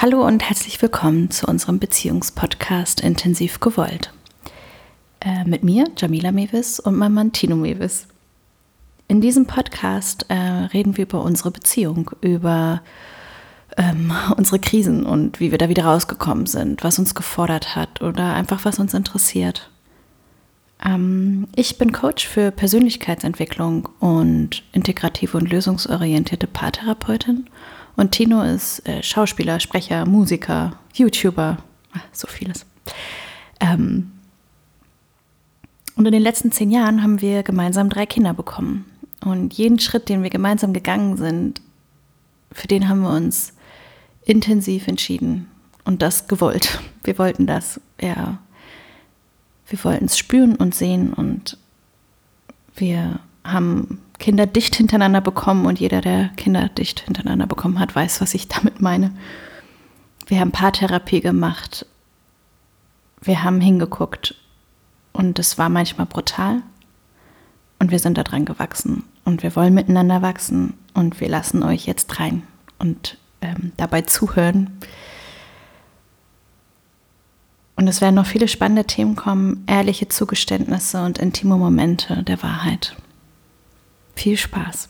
Hallo und herzlich willkommen zu unserem Beziehungspodcast Intensiv gewollt. Äh, mit mir, Jamila Mewis, und meinem Mann Tino Mewis. In diesem Podcast äh, reden wir über unsere Beziehung, über ähm, unsere Krisen und wie wir da wieder rausgekommen sind, was uns gefordert hat oder einfach was uns interessiert. Ähm, ich bin Coach für Persönlichkeitsentwicklung und integrative und lösungsorientierte Paartherapeutin und Tino ist äh, Schauspieler, Sprecher, Musiker, YouTuber, so vieles. Ähm, und in den letzten zehn Jahren haben wir gemeinsam drei Kinder bekommen. Und jeden Schritt, den wir gemeinsam gegangen sind, für den haben wir uns intensiv entschieden und das gewollt. Wir wollten das, ja. Wir wollten es spüren und sehen und wir haben Kinder dicht hintereinander bekommen und jeder, der Kinder dicht hintereinander bekommen hat, weiß, was ich damit meine. Wir haben Paartherapie gemacht. Wir haben hingeguckt und es war manchmal brutal und wir sind daran gewachsen und wir wollen miteinander wachsen und wir lassen euch jetzt rein und ähm, dabei zuhören. Und es werden noch viele spannende Themen kommen, ehrliche Zugeständnisse und intime Momente der Wahrheit. Viel Spaß!